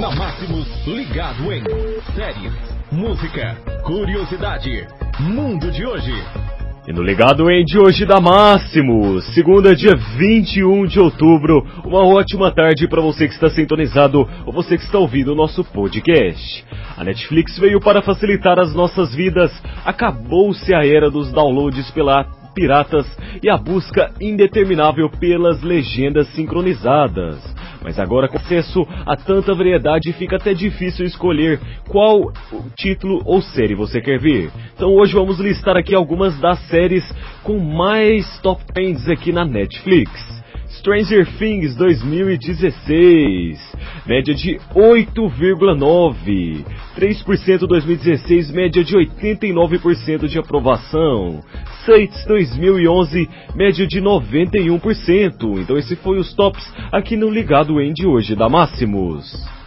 Na Máximos, ligado em séries, música, curiosidade, mundo de hoje. E no Ligado em de hoje da Máximos, segunda, dia 21 de outubro, uma ótima tarde para você que está sintonizado ou você que está ouvindo o nosso podcast. A Netflix veio para facilitar as nossas vidas, acabou-se a era dos downloads pela piratas e a busca indeterminável pelas legendas sincronizadas. Mas agora com acesso a tanta variedade fica até difícil escolher qual título ou série você quer ver. Então hoje vamos listar aqui algumas das séries com mais top trends aqui na Netflix. Stranger Things 2016, média de 8,9. 3% 2016, média de 89% de aprovação. Saints 2011, média de 91%. Então esse foi os tops aqui no Ligado Em de hoje da Máximos.